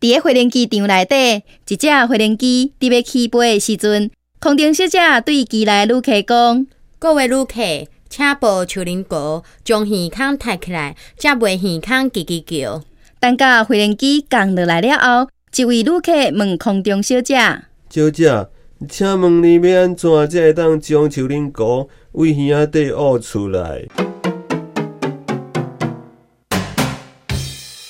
伫个飞行机场内底，一只飞行机伫要起飞的时阵，空中小姐对机内旅客讲：“各位旅客，请把手林阁，将耳孔抬起来，则袂耳孔叽叽叫。”等到飞行机降落来了后，一位旅客问空中小姐：“小姐，请问你要安怎才会当将手林阁为耳仔底挖出来？”